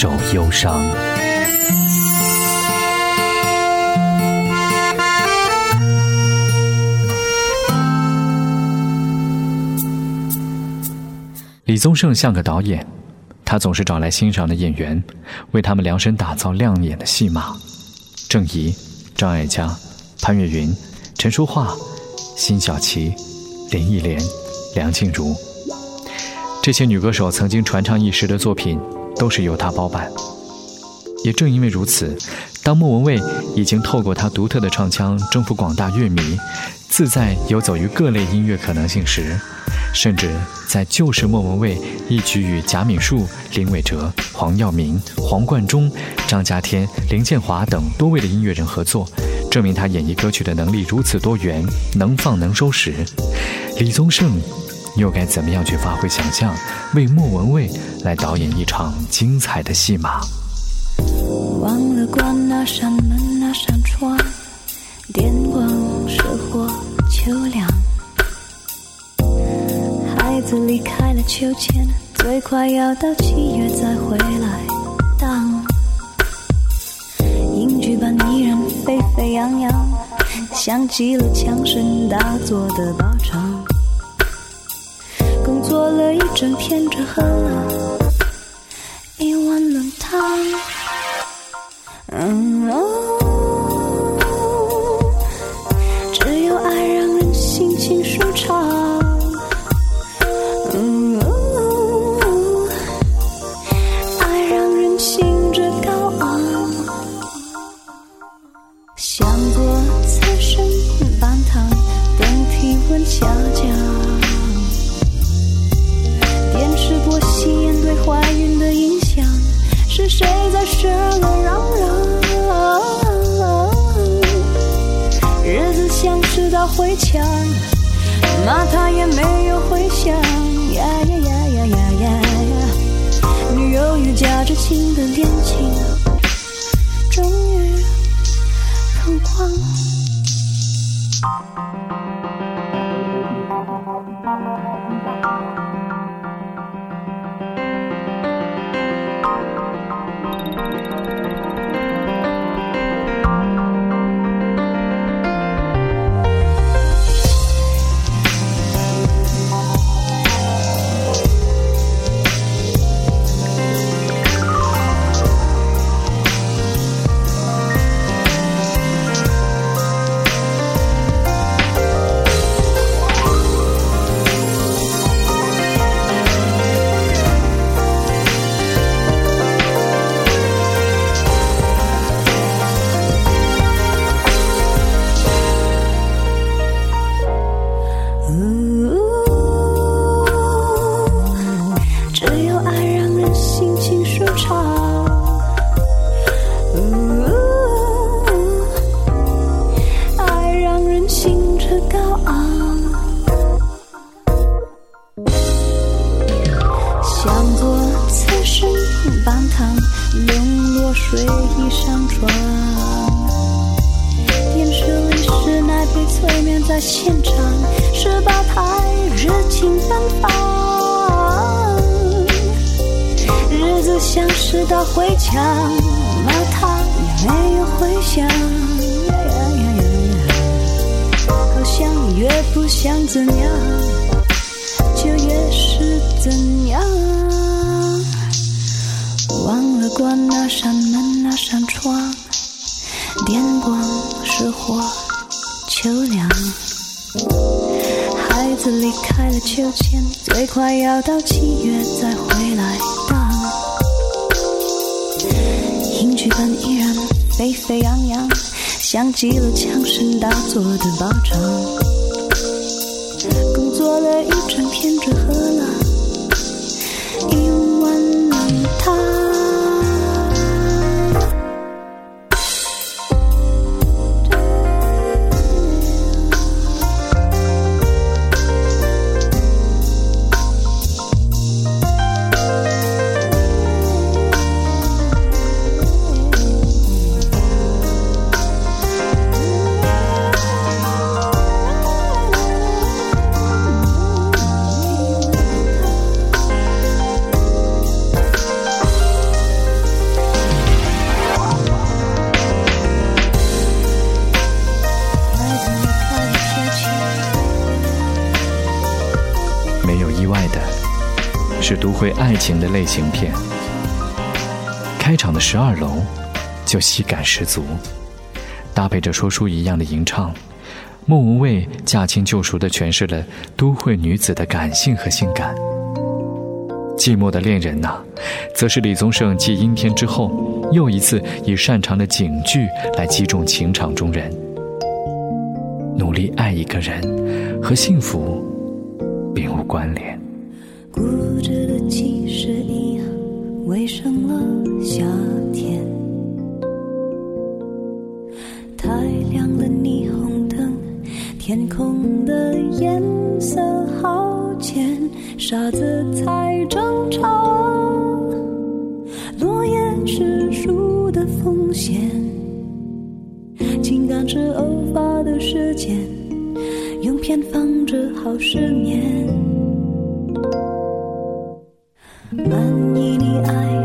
一首忧伤。李宗盛像个导演，他总是找来欣赏的演员，为他们量身打造亮眼的戏码。郑怡、张艾嘉、潘越云、陈淑桦、辛晓琪、林忆莲、梁静茹，这些女歌手曾经传唱一时的作品，都是由他包办。也正因为如此，当莫文蔚已经透过他独特的唱腔征服广大乐迷，自在游走于各类音乐可能性时，甚至在旧时莫文蔚一举与贾敏树、林伟哲、黄耀明、黄贯中、张家天、林建华等多位的音乐人合作，证明他演绎歌曲的能力如此多元，能放能收时。李宗盛又该怎么样去发挥想象，为莫文蔚来导演一场精彩的戏码？忘了关那扇门，那扇窗，电光石火，秋凉。孩子离开了秋千，最快要到七月再回来。当影剧般依然沸沸扬扬，像极了枪声大作的靶场。过了一整天，只喝了谁在热闹嚷嚷？日子像是道灰墙，骂他也没有回响。呀呀呀呀呀呀呀！女友与夹着情的恋情，终于曝光。半糖，冷落水衣上床。电视里是奶被催眠在现场，十八台热情奔放，日子像是道回墙，骂他也没有回响。好像越不想怎样，关那扇门，那扇窗。电光石火，秋凉。孩子离开了秋千，最快要到七月再回来。当英剧本依然沸沸扬扬，像极了枪声大作的靶场。工作了一整天，只喝都会爱情的类型片。开场的十二楼就喜感十足，搭配着说书一样的吟唱，莫文蔚驾轻就熟地诠释了都会女子的感性和性感。寂寞的恋人呐，则是李宗盛继阴天之后又一次以擅长的警句来击中情场中人。努力爱一个人，和幸福并无关联。固执的其实一样，围上了夏天。太亮的霓虹灯，天空的颜色好浅。傻子才争吵，落叶是树的风险，情感是偶发的事件，用偏方治好失眠。满意你爱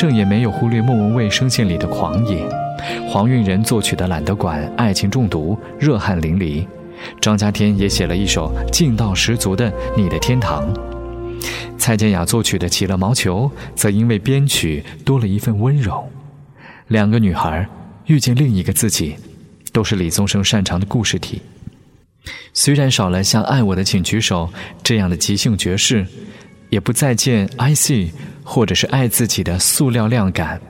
正也没有忽略莫文蔚声线里的狂野，黄韵仁作曲的《懒得管》，爱情中毒，热汗淋漓。张家天也写了一首劲道十足的《你的天堂》。蔡健雅作曲的《起了毛球》，则因为编曲多了一份温柔。两个女孩遇见另一个自己，都是李宗盛擅长的故事体。虽然少了像《爱我的请举手》这样的即兴爵士，也不再见 I C 或者是爱自己的塑料量感。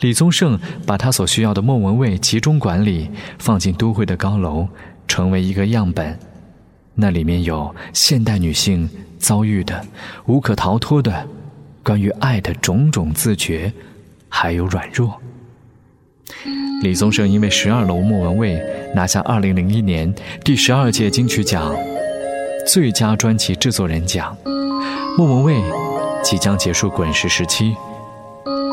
李宗盛把他所需要的莫文蔚集中管理，放进都会的高楼，成为一个样本。那里面有现代女性遭遇的、无可逃脱的关于爱的种种自觉，还有软弱。李宗盛因为《十二楼莫文蔚》拿下二零零一年第十二届金曲奖最佳专辑制作人奖。莫文蔚即将结束滚石时期。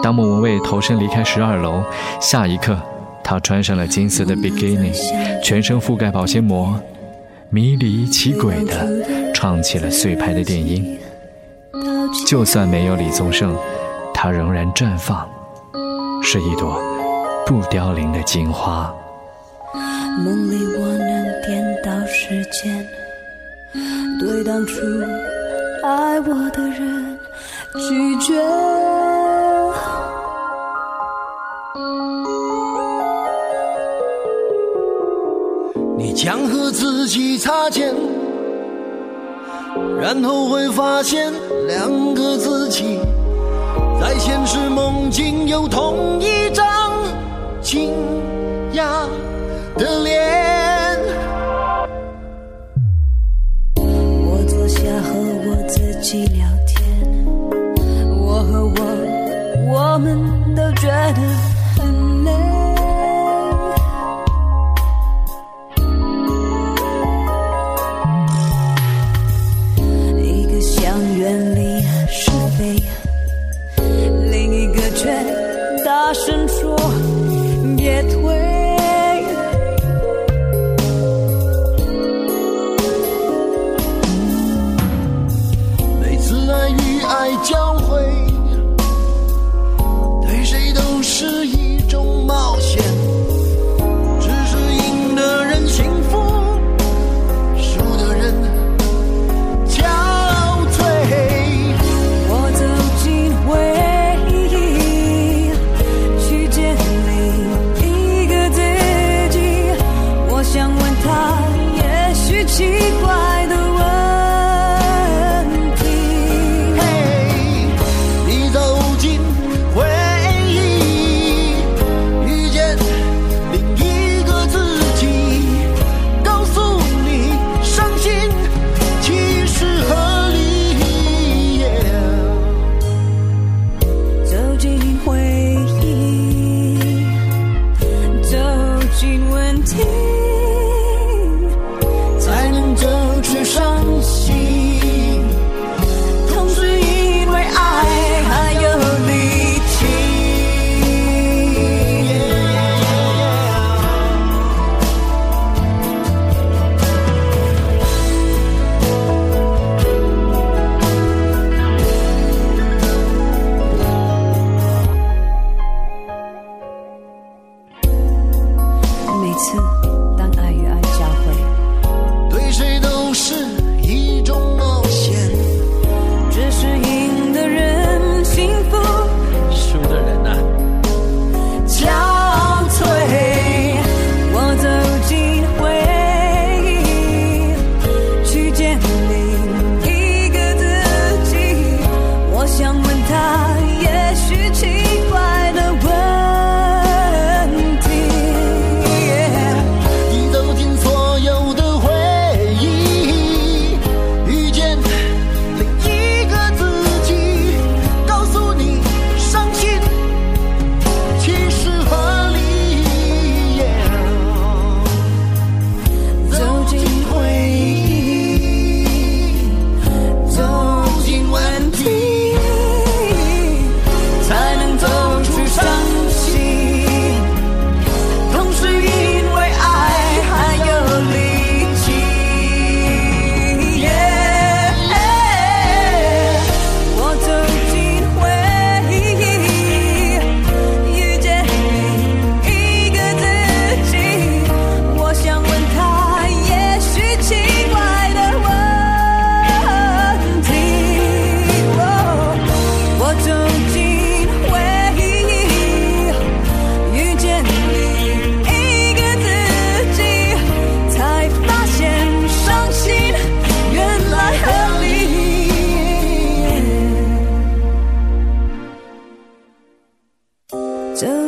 当莫文蔚投身离开十二楼，下一刻，她穿上了金色的 beginning，，全身覆盖保鲜膜，迷离奇诡地唱起了碎拍的电音。就算没有李宗盛，她仍然绽放，是一朵不凋零的金花。梦里我能颠倒时间，对当初爱我的人拒绝。你将和自己擦肩，然后会发现两个自己在现实梦境有同一张惊讶的脸。我自己聊天，我和我，我们都觉得。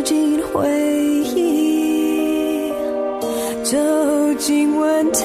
进回忆走进问题